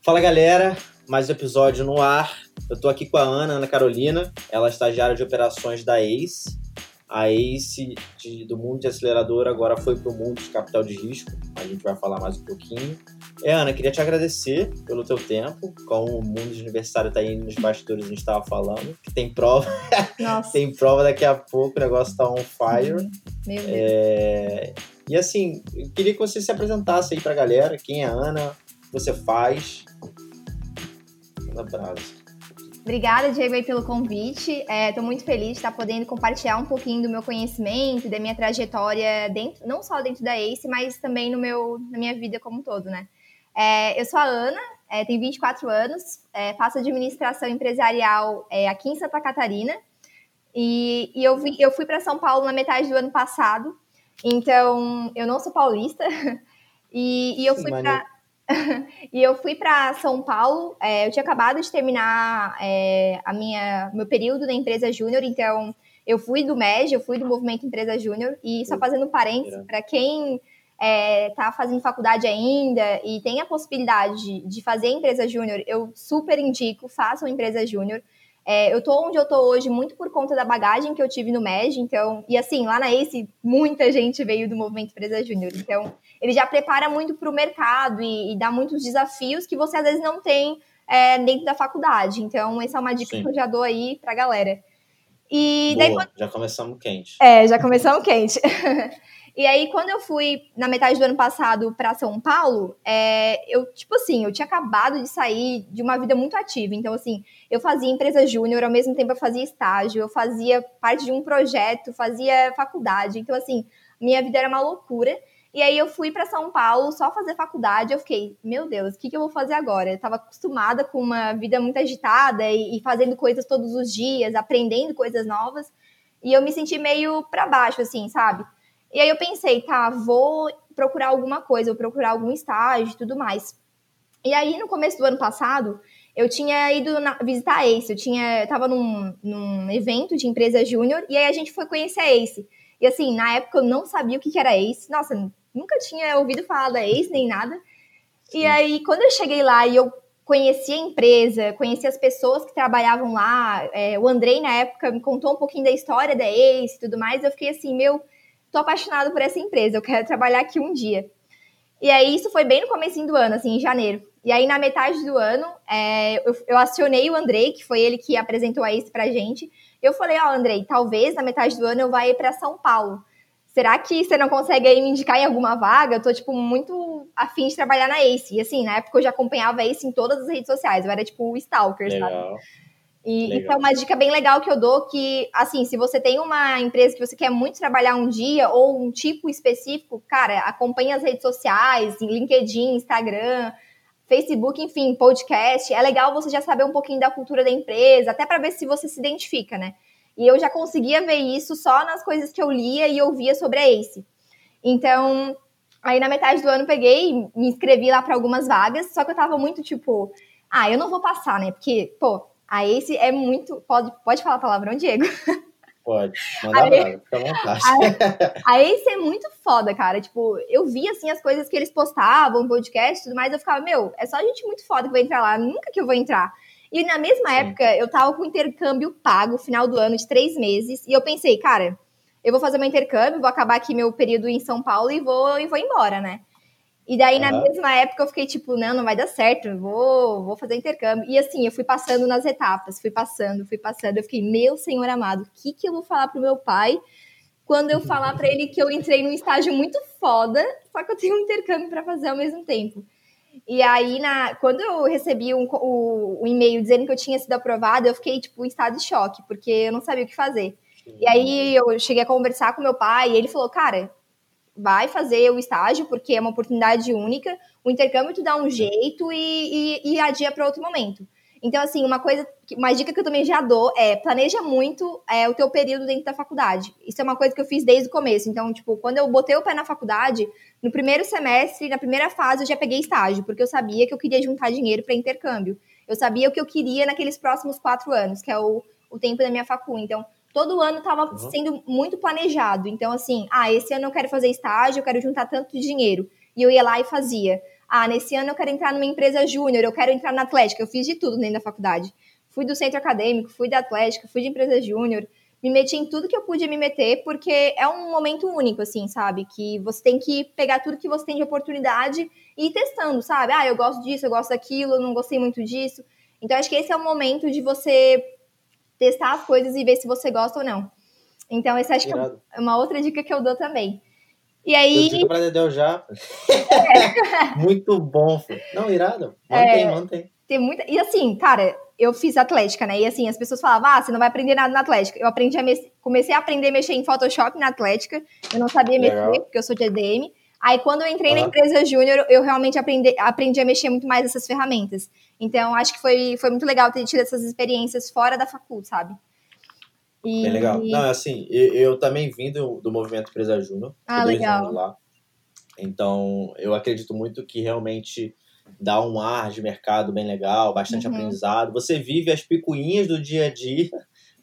Fala galera, mais um episódio no ar. Eu tô aqui com a Ana, Ana Carolina, ela é estagiária de operações da ACE. A ACE de, do mundo de acelerador agora foi para o mundo de capital de risco. A gente vai falar mais um pouquinho. É, Ana, queria te agradecer pelo teu tempo. Como o mundo de universitário tá aí nos bastidores, a gente estava falando. Que tem prova. tem prova daqui a pouco, o negócio tá on fire. Uhum. Meu Deus. É... E assim, eu queria que você se apresentasse aí pra galera. Quem é a Ana? O que você faz? Um abraço. Obrigada, Diego, aí, pelo convite. Estou é, muito feliz de estar podendo compartilhar um pouquinho do meu conhecimento, da minha trajetória, dentro, não só dentro da ACE, mas também no meu, na minha vida como um todo, né? É, eu sou a Ana, é, tenho 24 anos, é, faço administração empresarial é, aqui em Santa Catarina. E, e eu, vi, eu fui para São Paulo na metade do ano passado, então eu não sou paulista. E, e eu fui para e eu fui para São Paulo. É, eu tinha acabado de terminar é, a minha meu período na empresa Júnior, então eu fui do MEG, eu fui do movimento Empresa Júnior. E só fazendo parênteses, para quem está é, tá fazendo faculdade ainda e tem a possibilidade de fazer empresa júnior, eu super indico, façam empresa júnior. É, eu tô onde eu tô hoje muito por conta da bagagem que eu tive no MEG, então, e assim, lá na ACE, muita gente veio do movimento Empresa Júnior, então ele já prepara muito para o mercado e, e, dá muitos desafios que você às vezes não tem é, dentro da faculdade. Então, essa é uma dica Sim. que eu já dou aí para a galera. E Boa, daí, já começamos quente. É, já começamos quente. e aí, quando eu fui na metade do ano passado para São Paulo, é, eu, tipo assim, eu tinha acabado de sair de uma vida muito ativa. Então, assim, eu fazia empresa júnior, ao mesmo tempo eu fazia estágio, eu fazia parte de um projeto, fazia faculdade. Então, assim, minha vida era uma loucura. E aí eu fui para São Paulo só fazer faculdade. Eu fiquei, meu Deus, o que, que eu vou fazer agora? Eu estava acostumada com uma vida muito agitada e, e, fazendo coisas todos os dias, aprendendo coisas novas. E eu me senti meio para baixo, assim, sabe? E aí eu pensei, tá, vou procurar alguma coisa, vou procurar algum estágio e tudo mais. E aí, no começo do ano passado, eu tinha ido na, visitar a Ace. Eu tinha, eu tava num, num evento de empresa júnior e aí a gente foi conhecer a Ace. E assim, na época eu não sabia o que, que era Ace. Nossa, nunca tinha ouvido falar da Ace nem nada. Sim. E aí, quando eu cheguei lá e eu conheci a empresa, conheci as pessoas que trabalhavam lá, é, o Andrei, na época, me contou um pouquinho da história da Ace e tudo mais, eu fiquei assim, meu, tô apaixonado por essa empresa, eu quero trabalhar aqui um dia. E aí, isso foi bem no começo do ano, assim, em janeiro. E aí, na metade do ano, é, eu, eu, acionei o Andrei, que foi ele que apresentou a Ace pra gente. Eu falei, ó, oh, Andrei, talvez na metade do ano eu vá ir para São Paulo será que você não consegue aí me indicar em alguma vaga? Eu tô, tipo, muito afim de trabalhar na Ace. E assim, na época eu já acompanhava a Ace em todas as redes sociais. Eu era, tipo, o stalker, legal. sabe? E isso é uma dica bem legal que eu dou, que, assim, se você tem uma empresa que você quer muito trabalhar um dia, ou um tipo específico, cara, acompanhe as redes sociais, LinkedIn, Instagram, Facebook, enfim, podcast. É legal você já saber um pouquinho da cultura da empresa, até para ver se você se identifica, né? E eu já conseguia ver isso só nas coisas que eu lia e ouvia sobre a ACE. Então, aí na metade do ano peguei, me inscrevi lá para algumas vagas, só que eu tava muito tipo, ah, eu não vou passar, né? Porque, pô, a ACE é muito. Pode, pode falar palavrão, Diego? Pode, manda lá, fica à vontade. A, a Ace é muito foda, cara. Tipo, eu vi, assim, as coisas que eles postavam, podcast e tudo mais, eu ficava, meu, é só gente muito foda que vai entrar lá, nunca que eu vou entrar. E na mesma Sim. época, eu tava com intercâmbio pago, final do ano, de três meses. E eu pensei, cara, eu vou fazer meu intercâmbio, vou acabar aqui meu período em São Paulo e vou, e vou embora, né? E daí, na mesma época, eu fiquei tipo, não, não vai dar certo, vou, vou fazer intercâmbio. E assim, eu fui passando nas etapas, fui passando, fui passando. Eu fiquei, meu senhor amado, o que, que eu vou falar pro meu pai quando eu falar para ele que eu entrei num estágio muito foda, só que eu tenho um intercâmbio para fazer ao mesmo tempo? E aí, na, quando eu recebi um, o, o e-mail dizendo que eu tinha sido aprovada, eu fiquei, tipo, em estado de choque, porque eu não sabia o que fazer. E aí, eu cheguei a conversar com meu pai, e ele falou, cara, vai fazer o estágio, porque é uma oportunidade única, o intercâmbio tu dá um jeito e, e, e adia para outro momento. Então, assim, uma coisa, uma dica que eu também já dou é planeja muito é, o teu período dentro da faculdade. Isso é uma coisa que eu fiz desde o começo. Então, tipo, quando eu botei o pé na faculdade, no primeiro semestre, na primeira fase, eu já peguei estágio, porque eu sabia que eu queria juntar dinheiro para intercâmbio. Eu sabia o que eu queria naqueles próximos quatro anos, que é o, o tempo da minha facul. Então, todo ano estava uhum. sendo muito planejado. Então, assim, ah, esse ano eu quero fazer estágio, eu quero juntar tanto dinheiro. E eu ia lá e fazia. ah, nesse ano eu quero entrar numa empresa júnior, eu quero entrar na Atlética. Eu fiz de tudo dentro da faculdade. Fui do centro acadêmico, fui da Atlética, fui de empresa júnior, me meti em tudo que eu pude me meter, porque é um momento único, assim, sabe? Que você tem que pegar tudo que você tem de oportunidade e ir testando, sabe? Ah, eu gosto disso, eu gosto daquilo, eu não gostei muito disso. Então, acho que esse é o momento de você testar as coisas e ver se você gosta ou não. Então, essa acho que é uma outra dica que eu dou também. E aí. Dica pra Dedéu já. É. Muito bom, filho. Não, irado. Mantém, é, mantém. Tem muita. E assim, cara, eu fiz atlética, né? E assim, as pessoas falavam, ah, você não vai aprender nada na atlética. Eu aprendi a me... comecei a aprender a mexer em Photoshop na atlética. Eu não sabia Legal. mexer, porque eu sou de ADM. Aí, quando eu entrei na empresa júnior, eu realmente aprendi, aprendi a mexer muito mais essas ferramentas. Então, acho que foi, foi muito legal ter tido essas experiências fora da facul, sabe? E... Bem legal. Não, assim, eu, eu também vim do, do movimento Empresa Júnior. Ah, legal. Lá. Então, eu acredito muito que realmente dá um ar de mercado bem legal, bastante uhum. aprendizado. Você vive as picuinhas do dia a dia,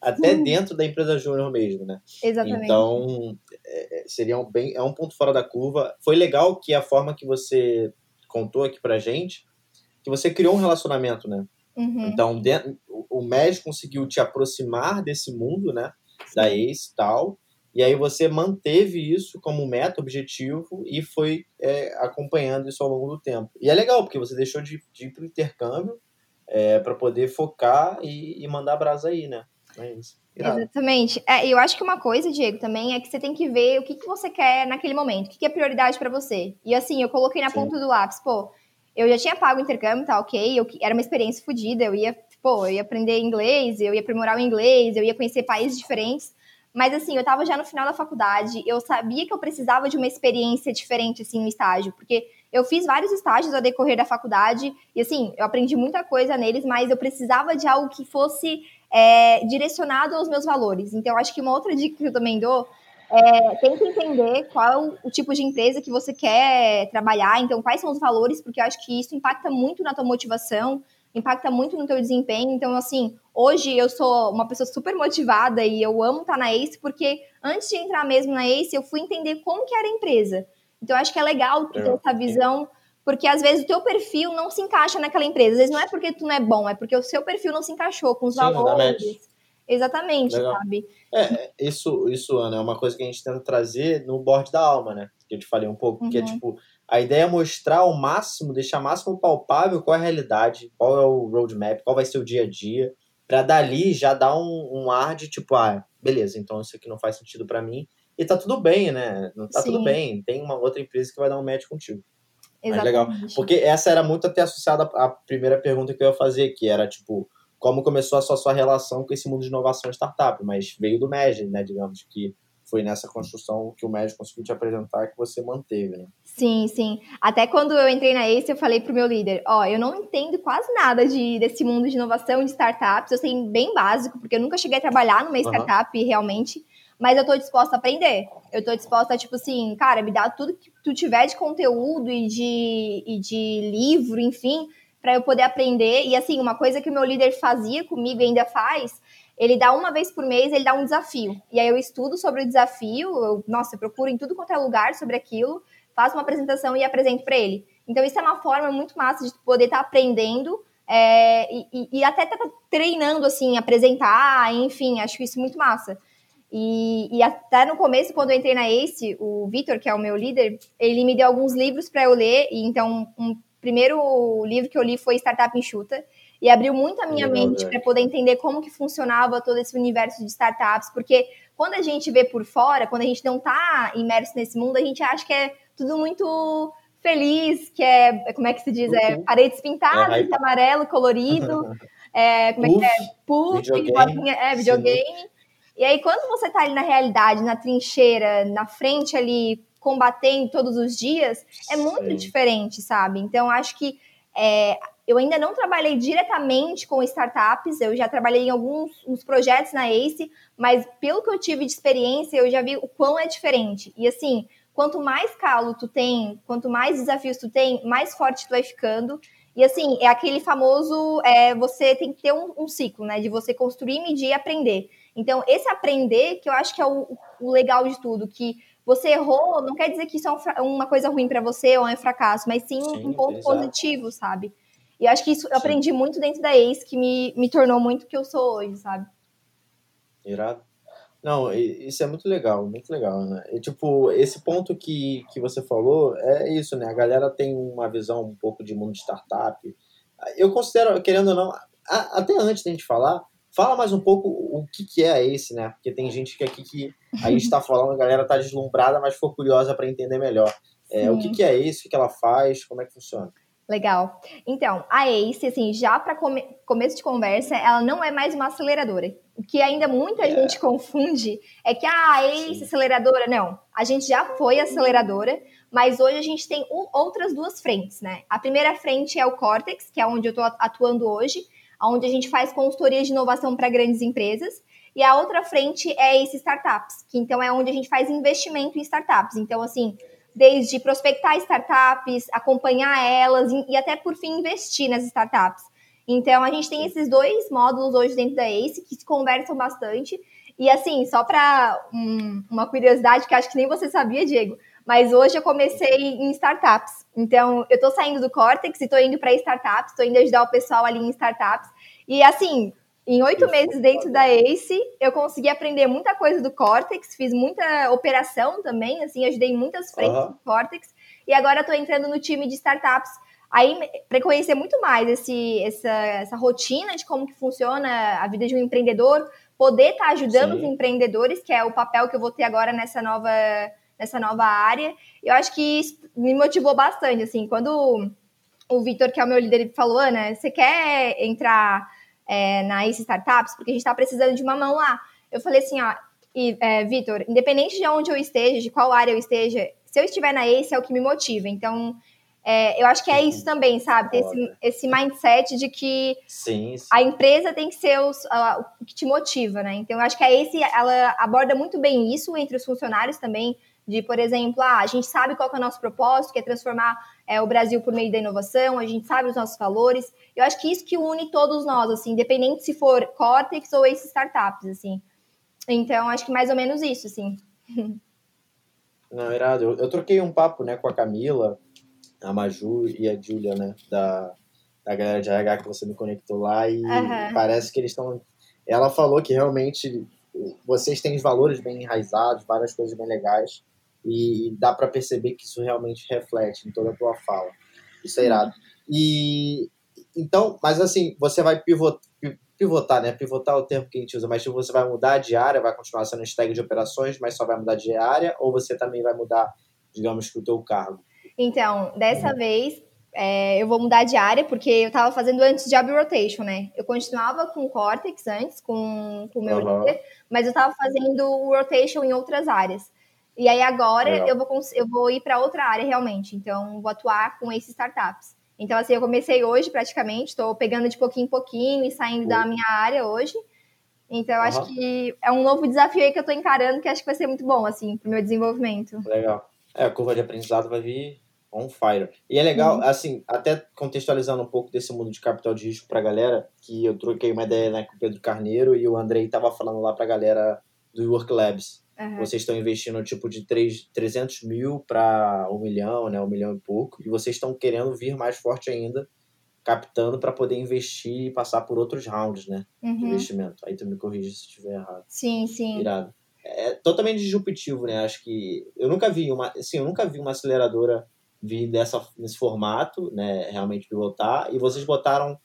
até uhum. dentro da empresa júnior mesmo, né? Exatamente. Então, é, é, seria um, bem, é um ponto fora da curva. Foi legal que a forma que você contou aqui pra gente, que você criou um relacionamento, né? Uhum. Então, dentro, o médico conseguiu te aproximar desse mundo, né? Da ex e tal. E aí você manteve isso como meta, objetivo, e foi é, acompanhando isso ao longo do tempo. E é legal, porque você deixou de, de ir para o intercâmbio é, para poder focar e, e mandar brasa aí, né? É isso. Irado. Exatamente. É, eu acho que uma coisa, Diego, também é que você tem que ver o que, que você quer naquele momento, o que, que é prioridade para você. E assim, eu coloquei na Sim. ponta do lápis, pô, eu já tinha pago o intercâmbio, tá ok, eu, era uma experiência fodida, eu ia, pô, eu ia aprender inglês, eu ia aprimorar o inglês, eu ia conhecer países diferentes, mas assim, eu tava já no final da faculdade, eu sabia que eu precisava de uma experiência diferente, assim, no estágio, porque eu fiz vários estágios ao decorrer da faculdade, e assim, eu aprendi muita coisa neles, mas eu precisava de algo que fosse é, direcionado aos meus valores. Então, acho que uma outra dica que eu também dou é, que entender qual o tipo de empresa que você quer trabalhar, então quais são os valores, porque eu acho que isso impacta muito na tua motivação, impacta muito no teu desempenho. Então, assim, hoje eu sou uma pessoa super motivada e eu amo estar na ACE, porque antes de entrar mesmo na ACE, eu fui entender como que era a empresa. Então, eu acho que é legal ter essa visão, porque às vezes o teu perfil não se encaixa naquela empresa. Às vezes não é porque tu não é bom, é porque o seu perfil não se encaixou com os Sim, valores. Exatamente, Legal. sabe? É, isso, isso, Ana, é uma coisa que a gente tenta trazer no board da alma, né? Que eu te falei um pouco, uhum. que é tipo, a ideia é mostrar ao máximo, deixar máximo palpável qual é a realidade, qual é o roadmap, qual vai ser o dia a dia, para dali já dar um, um, ar de tipo, ah, beleza, então isso aqui não faz sentido para mim. E tá tudo bem, né? Não tá Sim. tudo bem. Tem uma outra empresa que vai dar um match contigo. Exatamente. legal. Porque essa era muito até associada à primeira pergunta que eu ia fazer, que era tipo, como começou a sua, sua relação com esse mundo de inovação startup, mas veio do MEG, né, digamos, que foi nessa construção que o MEG conseguiu te apresentar que você manteve, né? Sim, sim. Até quando eu entrei na ACE, eu falei pro meu líder, ó, oh, eu não entendo quase nada de, desse mundo de inovação de startups, eu sei bem básico, porque eu nunca cheguei a trabalhar numa startup uhum. realmente, mas eu tô disposta a aprender. Eu tô disposta tipo assim, cara, me dá tudo que tu tiver de conteúdo e de, e de livro, enfim, para eu poder aprender. E assim, uma coisa que o meu líder fazia comigo e ainda faz, ele dá uma vez por mês, ele dá um desafio. E aí eu estudo sobre o desafio, eu, nossa, eu procuro em tudo quanto é lugar sobre aquilo, faço uma apresentação e apresento para ele. Então isso é uma forma muito massa de poder estar tá aprendendo é, e, e, até tá treinando, assim, apresentar, enfim, acho isso muito massa. E, e, até no começo, quando eu entrei na ACE, o Vitor, que é o meu líder, ele me deu alguns livros para eu ler, e então um primeiro livro que eu li foi Startup Enxuta. E abriu muito a minha Legal, mente para poder entender como que funcionava todo esse universo de startups, porque quando a gente vê por fora, quando a gente não está imerso nesse mundo, a gente acha que é tudo muito feliz, que é, como é que se diz, é uhum. paredes pintadas, é, amarelo, colorido, é, como é que é, puff, videogame, é, videogame. E aí, quando você está ali na realidade, na trincheira, na frente ali, combatendo todos os dias, é muito Sim. diferente, sabe? Então, acho que é, eu ainda não trabalhei diretamente com startups, eu já trabalhei em alguns projetos na ACE, mas pelo que eu tive de experiência, eu já vi o quão é diferente. E assim, quanto mais calo tu tem, quanto mais desafios tu tem, mais forte tu vai ficando. E assim, é aquele famoso, é, você tem que ter um, um, ciclo, né? De você construir, medir e aprender. Então, esse aprender, que eu acho que é o, o legal de tudo, que você errou, não quer dizer que isso é uma coisa ruim para você ou é um fracasso, mas sim, sim um ponto exato. positivo, sabe? E eu acho que isso eu aprendi muito dentro da ACE, que me, me tornou muito o que eu sou hoje, sabe? Irado. Não, isso é muito legal, muito legal, né? E, tipo, esse ponto que, que você falou é isso, né? A galera tem uma visão um pouco de mundo de startup. Eu considero, querendo ou não, até antes da gente falar, fala mais um pouco o que, que é esse, né? Porque tem gente que aqui que a gente está falando, a galera tá deslumbrada, mas ficou curiosa para entender melhor. É, o que, que é esse, o que ela faz, como é que funciona? Legal. Então, a ACE, assim, já para come começo de conversa, ela não é mais uma aceleradora. O que ainda muita é. gente confunde é que ah, a ACE Sim. aceleradora, não. A gente já foi aceleradora, mas hoje a gente tem um, outras duas frentes, né? A primeira frente é o Cortex, que é onde eu estou atuando hoje, onde a gente faz consultoria de inovação para grandes empresas. E a outra frente é esse startups, que então é onde a gente faz investimento em startups. Então, assim, desde prospectar startups, acompanhar elas e até por fim investir nas startups. Então a gente tem esses dois módulos hoje dentro da ACE que se conversam bastante. E assim, só para um, uma curiosidade que acho que nem você sabia, Diego, mas hoje eu comecei em startups. Então eu estou saindo do Cortex e estou indo para startups, estou indo ajudar o pessoal ali em startups. E assim, em oito meses dentro da ACE, eu consegui aprender muita coisa do Cortex, fiz muita operação também, assim, ajudei muitas frentes uhum. do Cortex, e agora estou entrando no time de startups, aí para conhecer muito mais esse, essa, essa rotina de como que funciona a vida de um empreendedor, poder estar tá ajudando Sim. os empreendedores, que é o papel que eu vou ter agora nessa nova, nessa nova área. Eu acho que isso me motivou bastante, assim, quando o Vitor, que é o meu líder, falou, Ana, você quer entrar é, na Ace Startups, porque a gente está precisando de uma mão lá. Eu falei assim, ó, e, é, Vitor, independente de onde eu esteja, de qual área eu esteja, se eu estiver na Ace é o que me motiva. Então, é, eu acho que é isso também, sabe? Ter esse, esse mindset de que sim, sim. a empresa tem que ser os, uh, o que te motiva, né? Então, eu acho que a Ace, ela aborda muito bem isso entre os funcionários também, de, por exemplo, ah, a gente sabe qual é o nosso propósito, que é transformar é, o Brasil por meio da inovação, a gente sabe os nossos valores. Eu acho que isso que une todos nós, assim, independente se for Cortex ou esses startups, assim. Então, acho que mais ou menos isso, assim. Não, irado. Eu, eu troquei um papo, né, com a Camila, a Maju e a Júlia, né, da, da galera de RH que você me conectou lá e uhum. parece que eles estão... Ela falou que realmente vocês têm os valores bem enraizados, várias coisas bem legais e dá para perceber que isso realmente reflete em toda a tua fala. Isso é irado. E então, mas assim, você vai pivotar, pivotar, né? Pivotar é o termo que a gente usa, mas tipo, você vai mudar de área, vai continuar sendo stag de operações, mas só vai mudar de área, ou você também vai mudar, digamos que o teu cargo? Então, dessa uhum. vez, é, eu vou mudar de área, porque eu estava fazendo antes job rotation, né? Eu continuava com o Cortex antes, com o meu uhum. líder, mas eu estava fazendo rotation em outras áreas. E aí agora eu vou, eu vou ir para outra área realmente. Então, vou atuar com esses startups. Então, assim, eu comecei hoje praticamente, estou pegando de pouquinho em pouquinho e saindo da minha área hoje. Então, uhum. acho que é um novo desafio aí que eu estou encarando, que acho que vai ser muito bom, assim, para o meu desenvolvimento. Legal. É, a curva de aprendizado vai vir on fire. E é legal, uhum. assim, até contextualizando um pouco desse mundo de capital de risco para a galera, que eu troquei uma ideia né, com o Pedro Carneiro e o Andrei estava falando lá para a galera do Work Labs. Uhum. Vocês estão investindo tipo de 3, 300 mil para um milhão, né? Um milhão e pouco. E vocês estão querendo vir mais forte ainda, captando para poder investir e passar por outros rounds, né? Uhum. De investimento. Aí tu me corrige se estiver errado. Sim, sim. Irado. É totalmente disruptivo, né? Acho que eu nunca vi uma, assim, eu nunca vi uma aceleradora vir dessa nesse formato, né? Realmente pivotar. E vocês botaram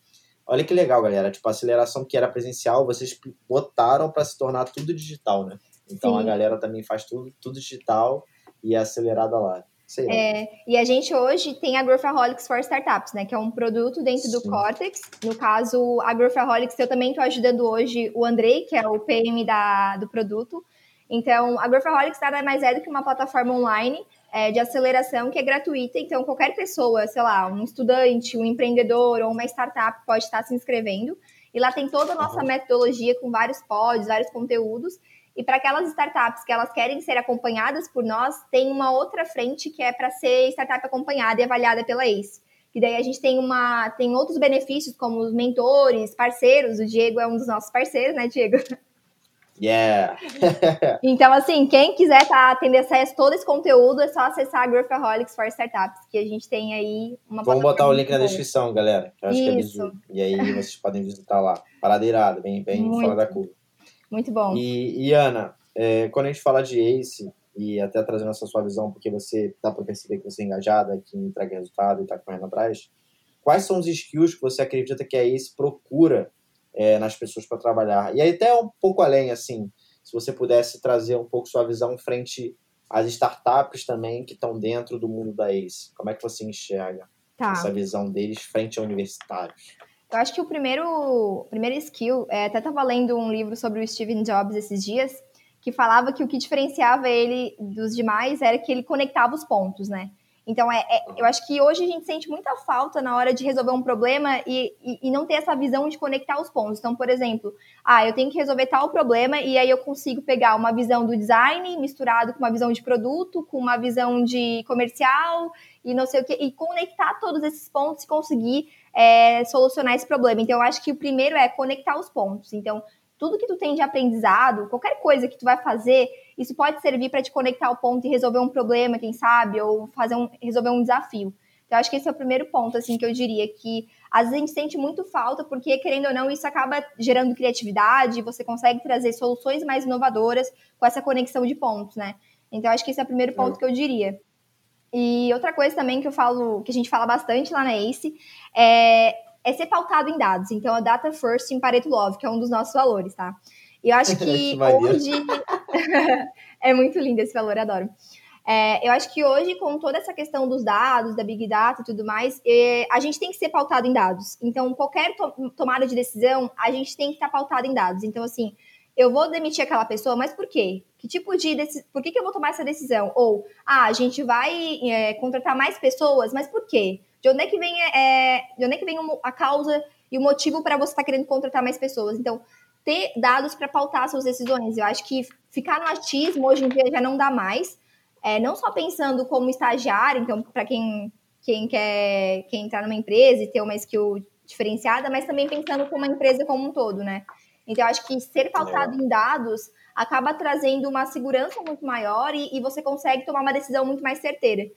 Olha que legal, galera. Tipo, a aceleração que era presencial, vocês botaram para se tornar tudo digital, né? Então Sim. a galera também faz tudo, tudo digital e é acelerada lá. É, e a gente hoje tem a Growthaholics for Startups, né? Que é um produto dentro Sim. do Cortex. No caso, a Growthaholics, eu também estou ajudando hoje o Andrei, que é o PM da, do produto. Então, a Growthaholics nada mais é do que uma plataforma online é, de aceleração que é gratuita. Então, qualquer pessoa, sei lá, um estudante, um empreendedor ou uma startup pode estar se inscrevendo. E lá tem toda a nossa metodologia com vários pods, vários conteúdos. E para aquelas startups que elas querem ser acompanhadas por nós, tem uma outra frente que é para ser startup acompanhada e avaliada pela ACE. Que daí a gente tem uma tem outros benefícios como os mentores, parceiros. O Diego é um dos nossos parceiros, né, Diego? Yeah! então, assim, quem quiser tá, tendo acesso a todo esse conteúdo, é só acessar a Growthaholics for Startups, que a gente tem aí uma Vamos botar o link na descrição, galera. Que eu acho Isso. que é E aí vocês podem visitar lá. Paradeirada, bem, bem Muito. fora da curva. Muito bom. E, e Ana, é, quando a gente fala de ACE, e até trazendo essa sua visão, porque você dá para perceber que você é engajada, que entrega resultado e está correndo atrás, quais são os skills que você acredita que a ACE procura é, nas pessoas para trabalhar? E aí até um pouco além, assim, se você pudesse trazer um pouco sua visão frente às startups também que estão dentro do mundo da ACE. Como é que você enxerga tá. essa visão deles frente a universitários? Eu acho que o primeiro, primeiro skill, é, até estava lendo um livro sobre o Steven Jobs esses dias, que falava que o que diferenciava ele dos demais era que ele conectava os pontos, né? Então, é, é, eu acho que hoje a gente sente muita falta na hora de resolver um problema e, e, e, não ter essa visão de conectar os pontos. Então, por exemplo, ah, eu tenho que resolver tal problema e aí eu consigo pegar uma visão do design misturado com uma visão de produto, com uma visão de comercial e não sei o que, e conectar todos esses pontos e conseguir é, solucionar esse problema. Então, eu acho que o primeiro é conectar os pontos. Então, tudo que tu tem de aprendizado, qualquer coisa que tu vai fazer, isso pode servir para te conectar ao ponto e resolver um problema, quem sabe, ou fazer um, resolver um desafio. Então, acho que esse é o primeiro ponto, assim, que eu diria que às vezes a gente sente muito falta, porque, querendo ou não, isso acaba gerando criatividade, você consegue trazer soluções mais inovadoras com essa conexão de pontos, né? Então, acho que esse é o primeiro ponto é. que eu diria. E outra coisa também que eu falo, que a gente fala bastante lá na ACE, é é ser pautado em dados. Então, a data first em Pareto Love, que é um dos nossos valores, tá? E eu acho que hoje. é muito lindo esse valor, adoro. É, eu acho que hoje, com toda essa questão dos dados, da Big Data e tudo mais, é, a gente tem que ser pautado em dados. Então, qualquer to tomada de decisão, a gente tem que estar pautado em dados. Então, assim, eu vou demitir aquela pessoa, mas por quê? Que tipo de decisão? Por que, que eu vou tomar essa decisão? Ou, ah, a gente vai é, contratar mais pessoas, mas por quê? De onde é que vem, é, de onde é que vem a causa e o motivo para você estar tá querendo contratar mais pessoas? Então, ter dados para pautar suas decisões. Eu acho que ficar no achismo hoje em dia já não dá mais. É, não só pensando como estagiário, então, para quem, quem quer quem entrar numa empresa e ter uma skill diferenciada, mas também pensando como uma empresa como um todo, né? Então, acho que ser pautado é. em dados acaba trazendo uma segurança muito maior e, e você consegue tomar uma decisão muito mais certeira.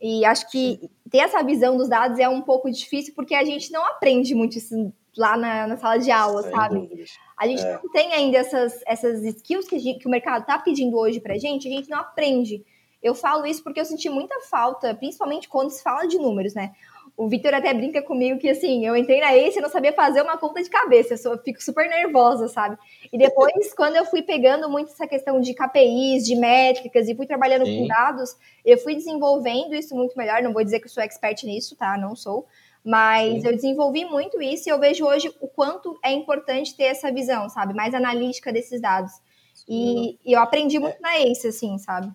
E acho que ter essa visão dos dados é um pouco difícil porque a gente não aprende muito isso lá na, na sala de aula, Sem sabe? Dúvidas. A gente é. não tem ainda essas, essas skills que, gente, que o mercado está pedindo hoje pra gente, a gente não aprende. Eu falo isso porque eu senti muita falta, principalmente quando se fala de números, né? O Victor até brinca comigo que, assim, eu entrei na Ace e não sabia fazer uma conta de cabeça, eu só fico super nervosa, sabe? E depois, quando eu fui pegando muito essa questão de KPIs, de métricas e fui trabalhando Sim. com dados, eu fui desenvolvendo isso muito melhor. Não vou dizer que eu sou expert nisso, tá? Não sou. Mas Sim. eu desenvolvi muito isso e eu vejo hoje o quanto é importante ter essa visão, sabe? Mais analítica desses dados. E, e eu aprendi muito é. na Ace, assim, sabe?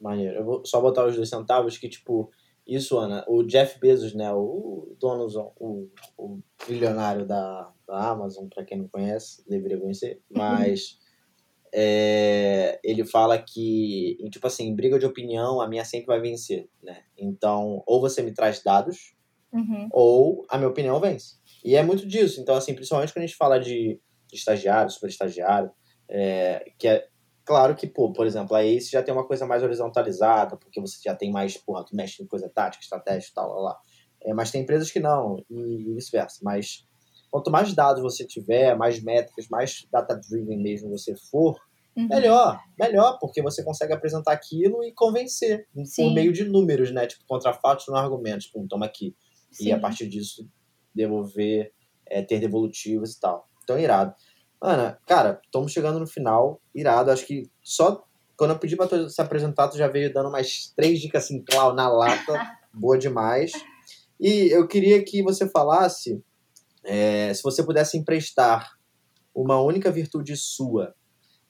Maneiro. Eu vou só botar os dois centavos que, tipo, isso, Ana. O Jeff Bezos, né? O dono, o, o bilionário da, da Amazon, para quem não conhece, deveria conhecer. Mas é, ele fala que, tipo assim, briga de opinião, a minha sempre vai vencer, né? Então, ou você me traz dados, uhum. ou a minha opinião vence. E é muito disso. Então, assim, principalmente quando a gente fala de, de estagiário, super estagiário, é, que é Claro que, pô, por exemplo, aí você já tem uma coisa mais horizontalizada, porque você já tem mais, porra, tu mexe em coisa tática, estratégia e tal, lá, lá. É, mas tem empresas que não, e, vice-versa. Mas quanto mais dados você tiver, mais métricas, mais data-driven mesmo você for, uhum. melhor, melhor, porque você consegue apresentar aquilo e convencer Sim. por meio de números, né? Tipo, contra fatos no argumentos, tipo, toma aqui. Sim. E a partir disso, devolver, é, ter devolutivos e tal. Então, irado. Ana, cara, estamos chegando no final, irado. Acho que só quando eu pedi pra tu se apresentar, tu já veio dando mais três dicas assim, claro, na lata. boa demais. E eu queria que você falasse é, se você pudesse emprestar uma única virtude sua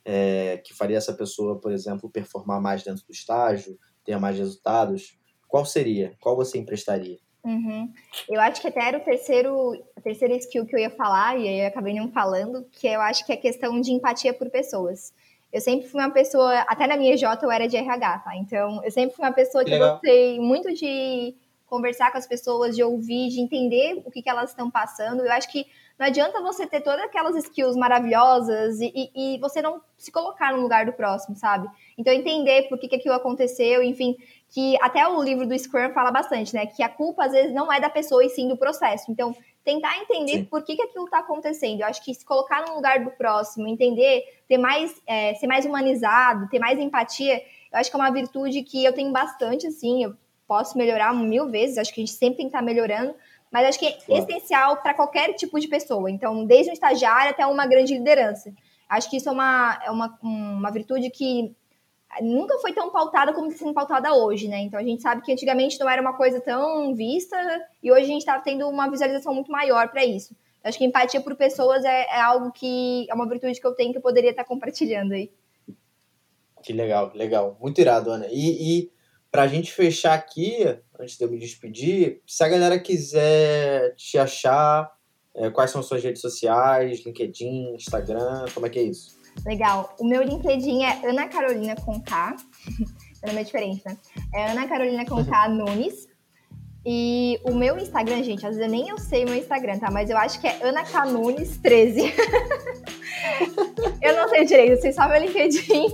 é, que faria essa pessoa, por exemplo, performar mais dentro do estágio, ter mais resultados, qual seria? Qual você emprestaria? Uhum. Eu acho que até era o terceiro, a terceira skill que eu ia falar, e aí eu acabei não falando, que eu acho que é a questão de empatia por pessoas. Eu sempre fui uma pessoa, até na minha J eu era de RH, tá? Então, eu sempre fui uma pessoa que, que gostei muito de conversar com as pessoas, de ouvir, de entender o que, que elas estão passando. Eu acho que não adianta você ter todas aquelas skills maravilhosas e, e, e, você não se colocar no lugar do próximo, sabe? Então, entender por que, que aquilo aconteceu, enfim, que até o livro do Scrum fala bastante, né? Que a culpa, às vezes, não é da pessoa e sim do processo. Então, tentar entender sim. por que, que aquilo está acontecendo. Eu acho que se colocar no lugar do próximo, entender, ter mais, é, ser mais humanizado, ter mais empatia, eu acho que é uma virtude que eu tenho bastante, assim, eu posso melhorar mil vezes, acho que a gente sempre tem que estar melhorando, mas acho que é claro. essencial para qualquer tipo de pessoa. Então, desde um estagiário até uma grande liderança. Acho que isso é uma, é uma, uma virtude que nunca foi tão pautada como está sendo pautada hoje, né? Então a gente sabe que antigamente não era uma coisa tão vista e hoje a gente está tendo uma visualização muito maior para isso. Acho que empatia por pessoas é, é, algo que é uma virtude que eu tenho que eu poderia estar compartilhando aí. Que legal, legal. Muito irado, Ana. E, e para a gente fechar aqui, antes de eu me despedir, se a galera quiser te achar, é, quais são suas redes sociais, LinkedIn, Instagram, como é que é isso? Legal. O meu LinkedIn é Ana Carolina com K. Meu nome é diferente, né? É Ana Carolina com K Nunes. E o meu Instagram, gente, às vezes nem eu sei o meu Instagram, tá? Mas eu acho que é Ana Canunes 13. eu não sei direito, vocês sabem o LinkedIn.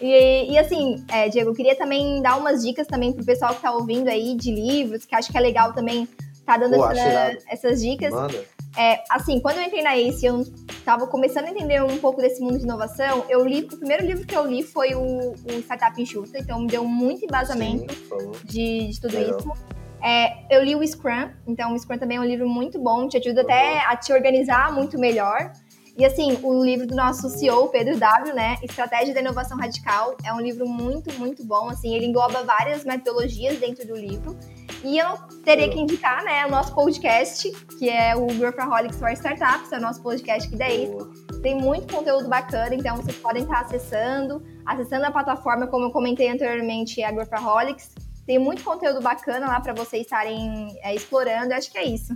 E, e assim, é, Diego, eu queria também dar umas dicas também pro pessoal que tá ouvindo aí de livros, que acho que é legal também tá dando Pô, essa, essas dicas. Manda. É, assim, quando eu entrei na ACE, eu estava começando a entender um pouco desse mundo de inovação. Eu li, o primeiro livro que eu li foi o, o Startup Enxuta, então me deu muito embasamento Sim, de, de, tudo Legal. isso. É, eu li o Scrum, então o Scrum também é um livro muito bom, te ajuda até a te organizar muito melhor. E assim, o livro do nosso CEO, Pedro W, né, Estratégia da Inovação Radical, é um livro muito, muito bom, assim, ele engloba várias metodologias dentro do livro. E eu teria que indicar, né, o nosso podcast, que é o Growthaholics for Startups, é o nosso podcast aqui da ACE. Tem muito conteúdo bacana, então vocês podem estar acessando, acessando a plataforma, como eu comentei anteriormente, é a Growthaholics. Tem muito conteúdo bacana lá para vocês estarem é, explorando, acho que é isso.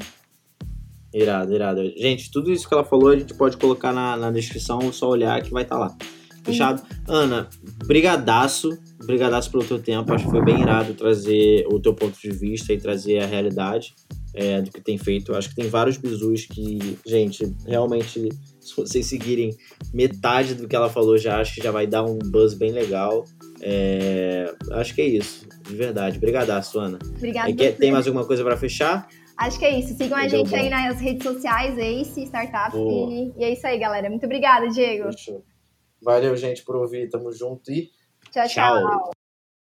Irado, irado. Gente, tudo isso que ela falou a gente pode colocar na, na descrição, só olhar que vai estar tá lá. Fechado? Ana, brigadaço, brigadaço pelo teu tempo, acho que foi bem irado trazer o teu ponto de vista e trazer a realidade é, do que tem feito. Acho que tem vários bizus que, gente, realmente, se vocês seguirem metade do que ela falou já, acho que já vai dar um buzz bem legal. É, acho que é isso, de verdade. Brigadaço, Ana. Obrigada. tem mais alguma coisa para fechar? Acho que é isso. Sigam a gente bom. aí nas redes sociais, Ace Startup. E, e, é isso aí, galera. Muito obrigada, Diego. Valeu, gente, por ouvir. Tamo junto e tchau. tchau. tchau.